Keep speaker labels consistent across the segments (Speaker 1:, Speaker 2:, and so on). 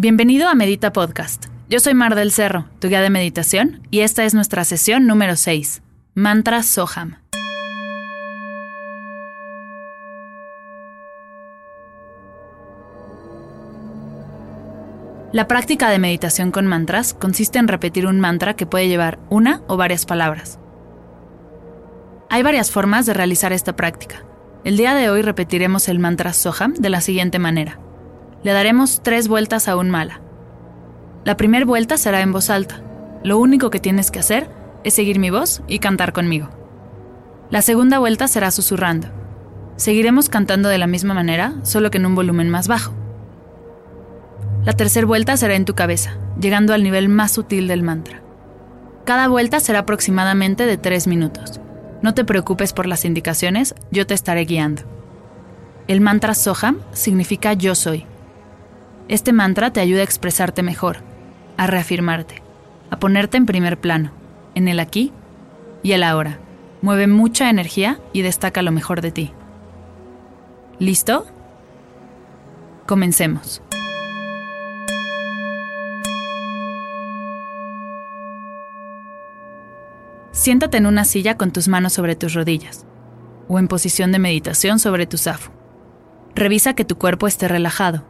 Speaker 1: bienvenido a Medita Podcast. Yo soy Mar del Cerro, tu guía de meditación, y esta es nuestra sesión número 6, Mantra Soham. La práctica de meditación con mantras consiste en repetir un mantra que puede llevar una o varias palabras. Hay varias formas de realizar esta práctica. El día de hoy repetiremos el mantra Soham de la siguiente manera. Le daremos tres vueltas a un mala. La primera vuelta será en voz alta. Lo único que tienes que hacer es seguir mi voz y cantar conmigo. La segunda vuelta será susurrando. Seguiremos cantando de la misma manera, solo que en un volumen más bajo. La tercera vuelta será en tu cabeza, llegando al nivel más sutil del mantra. Cada vuelta será aproximadamente de 3 minutos. No te preocupes por las indicaciones, yo te estaré guiando. El mantra Soham significa yo soy. Este mantra te ayuda a expresarte mejor, a reafirmarte, a ponerte en primer plano, en el aquí y el ahora. Mueve mucha energía y destaca lo mejor de ti. ¿Listo? Comencemos. Siéntate en una silla con tus manos sobre tus rodillas o en posición de meditación sobre tu zafu. Revisa que tu cuerpo esté relajado.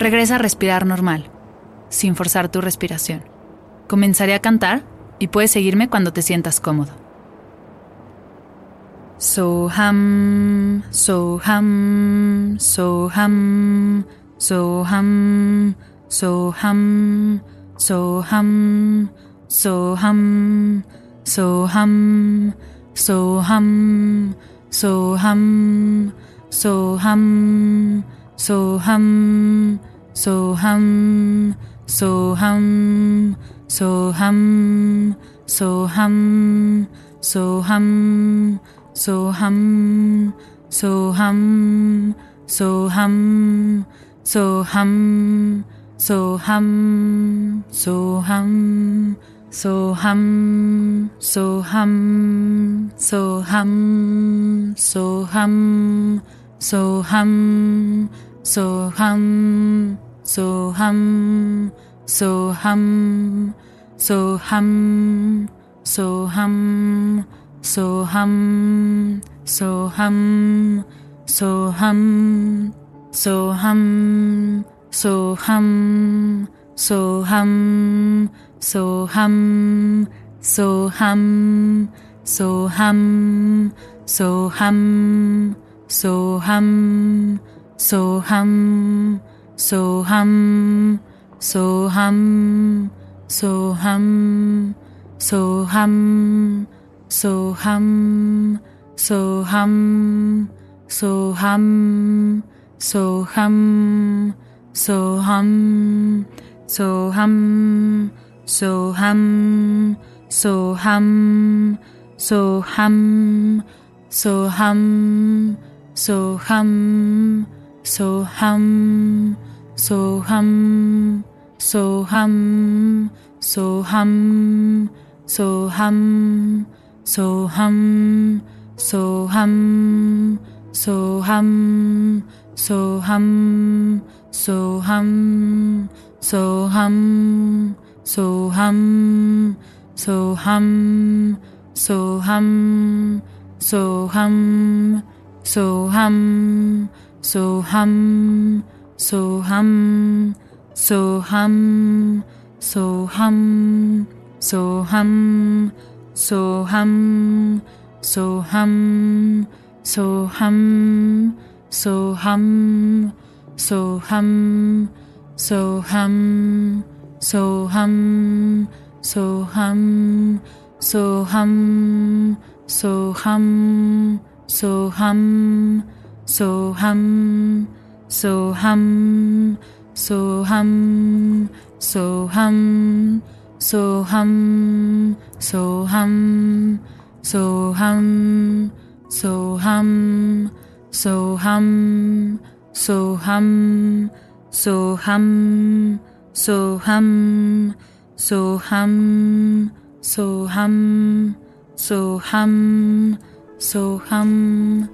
Speaker 1: Regresa a respirar normal, sin forzar tu respiración. Comenzaré a cantar y puedes seguirme cuando te sientas cómodo. Soham, Soham, Soham, Soham, so hum, so hum, so hum, so hum, सोऽहं सोऽहं सोऽहं सोऽहं सोऽहं सोऽहं सोऽहं सोऽहं सोऽहं सोऽहं सोऽहं सोऽहं सोऽहं सोऽहं सोऽहं सोऽहं सोऽहं so hum, so hum, so hum, so hum, so hum, so hum, so hum, so hum, so hum, so hum, so hum, so hum, so hum, so hum, so hum. So hum, so hum, so hum, so hum, so hum, so hum, so hum, so hum, so hum, so hum, so hum, so hum, so hum, so hum, so hum. सोऽहं सोऽहं सोऽहं सोऽहं सोऽहं सोऽहं सोऽहं सोऽहं सोऽहं सोऽहं सोऽहं सोऽहं सोऽहं सोऽहं सोऽहं सोऽहं so hum, so hum, so hum, so hum, so hum, so hum, so hum, so hum, so hum, so hum, so hum, so hum, so hum, so hum, so hum, so hum. So hum, so hum, so hum, so hum, so hum, so hum, so hum, so hum, so hum, so hum, so hum, so hum, so hum, so hum.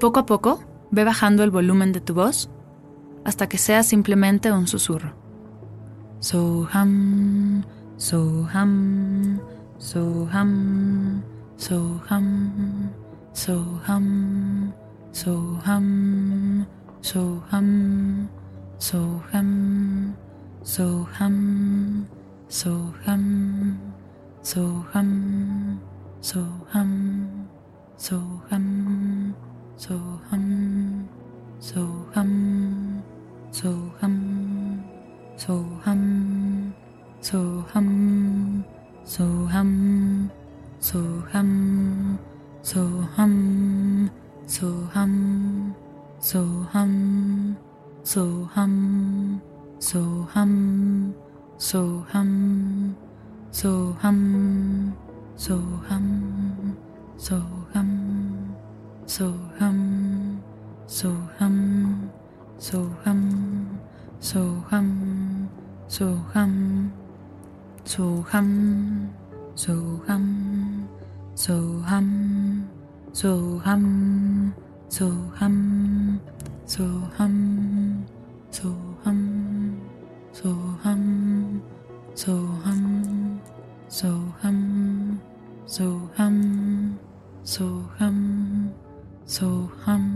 Speaker 1: Poco a poco ve bajando el volumen de tu voz hasta que sea simplemente un susurro. So hum, so hum, so hum, so hum, so hum, so hum, so so hum so hum so hum ham so ham so ham so ham so ham so ham so ham so ham so ham so ham so ham so ham so ham so ham so ham so ham so ham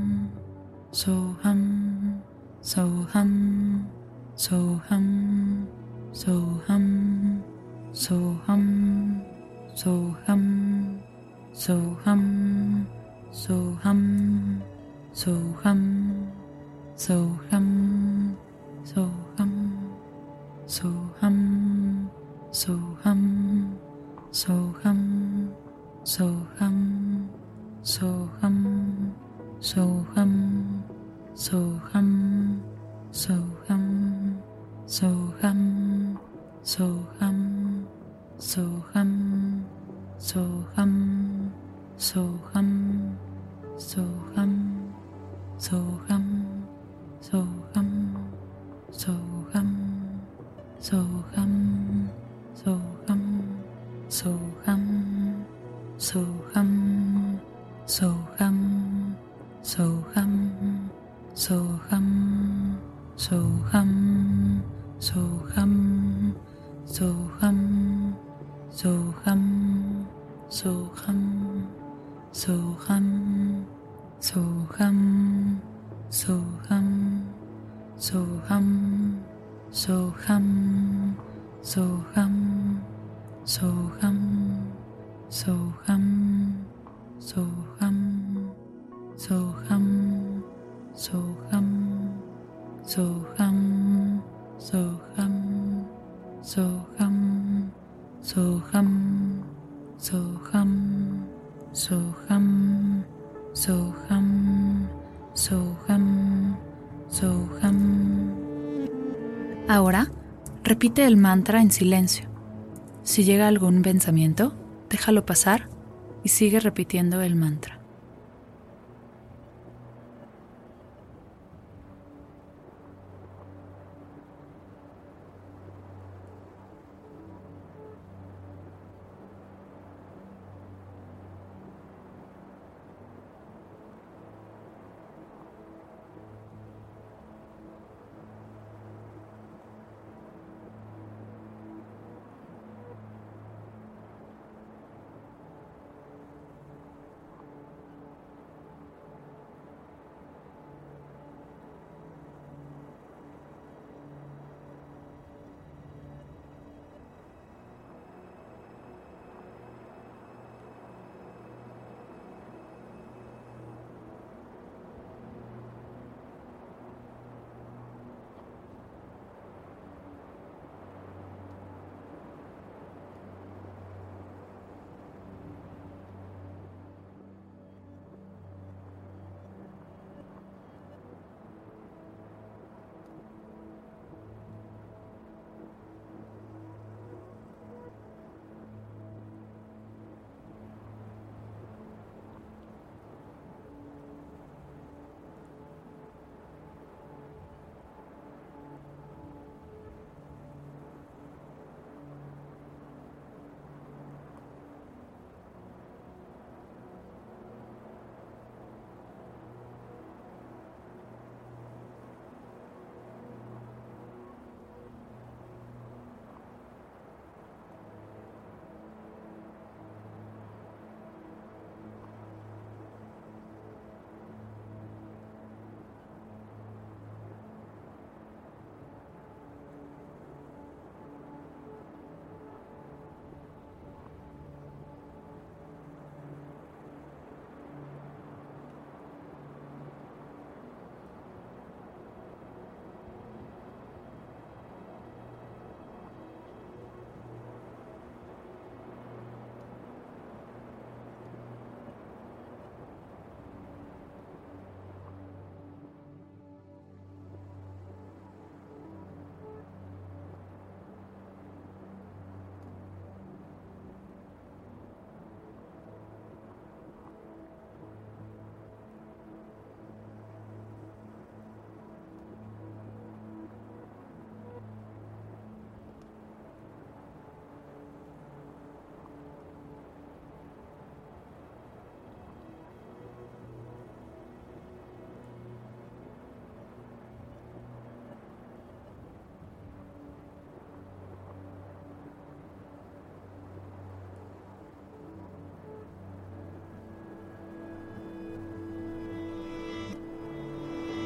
Speaker 1: so hum, so 소감 소감 소감 소감 소감 khăm sâu khăm sâu khăm sâu khăm sâu khăm sâu khăm sâu khăm sâu khăm sâu khăm sâu khăm sâu khăm sâu khăm sâu khăm sâu khăm sâu khăm sâu khăm sâu khăm Ahora, repite el mantra en silencio. Si llega algún pensamiento, déjalo pasar y sigue repitiendo el mantra.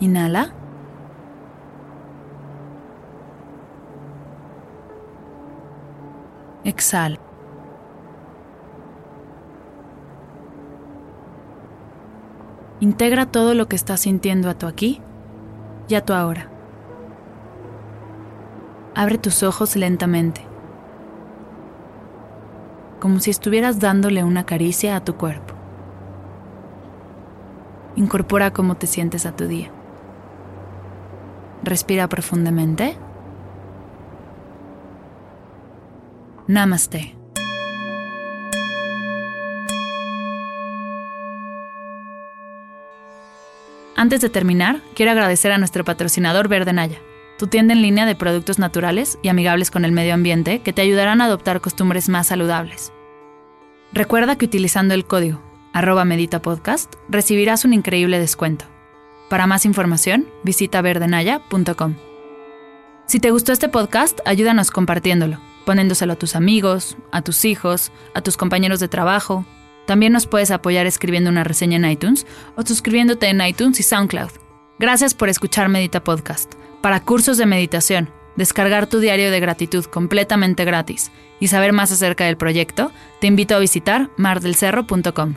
Speaker 1: Inhala. Exhala. Integra todo lo que estás sintiendo a tu aquí y a tu ahora. Abre tus ojos lentamente, como si estuvieras dándole una caricia a tu cuerpo. Incorpora cómo te sientes a tu día. Respira profundamente. Namaste. Antes de terminar, quiero agradecer a nuestro patrocinador Verde Naya, tu tienda en línea de productos naturales y amigables con el medio ambiente que te ayudarán a adoptar costumbres más saludables. Recuerda que utilizando el código arroba meditapodcast recibirás un increíble descuento. Para más información, visita verdenaya.com. Si te gustó este podcast, ayúdanos compartiéndolo, poniéndoselo a tus amigos, a tus hijos, a tus compañeros de trabajo, también nos puedes apoyar escribiendo una reseña en iTunes o suscribiéndote en iTunes y SoundCloud. Gracias por escuchar Medita Podcast. Para cursos de meditación, descargar tu diario de gratitud completamente gratis y saber más acerca del proyecto, te invito a visitar mardelcerro.com.